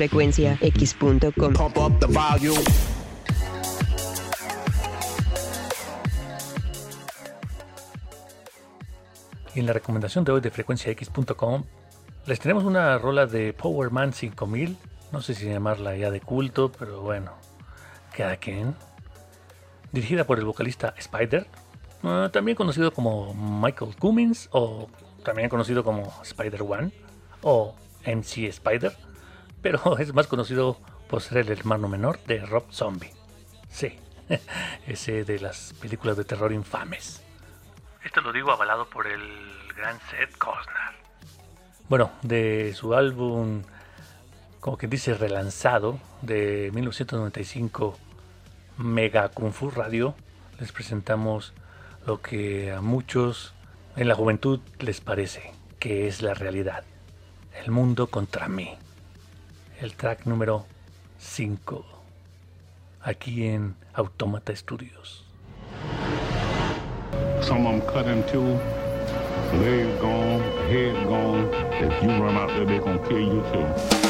frecuenciax.com. Y en la recomendación de hoy de frecuenciax.com les tenemos una rola de Powerman 5000, no sé si llamarla ya de culto, pero bueno, cada quien. Dirigida por el vocalista Spider, eh, también conocido como Michael Cummins o también conocido como Spider One o MC Spider, pero es más conocido por ser el hermano menor de Rob Zombie. Sí, ese de las películas de terror infames. Esto lo digo avalado por el gran Seth Costner. Bueno, de su álbum, como que dice, relanzado de 1995, Mega Kung Fu Radio, les presentamos lo que a muchos en la juventud les parece que es la realidad. El mundo contra mí. El track número 5. Aquí en Automata Studios. Some of them cut in two, legs gone, head gone. If you run out there, they're gonna kill you too.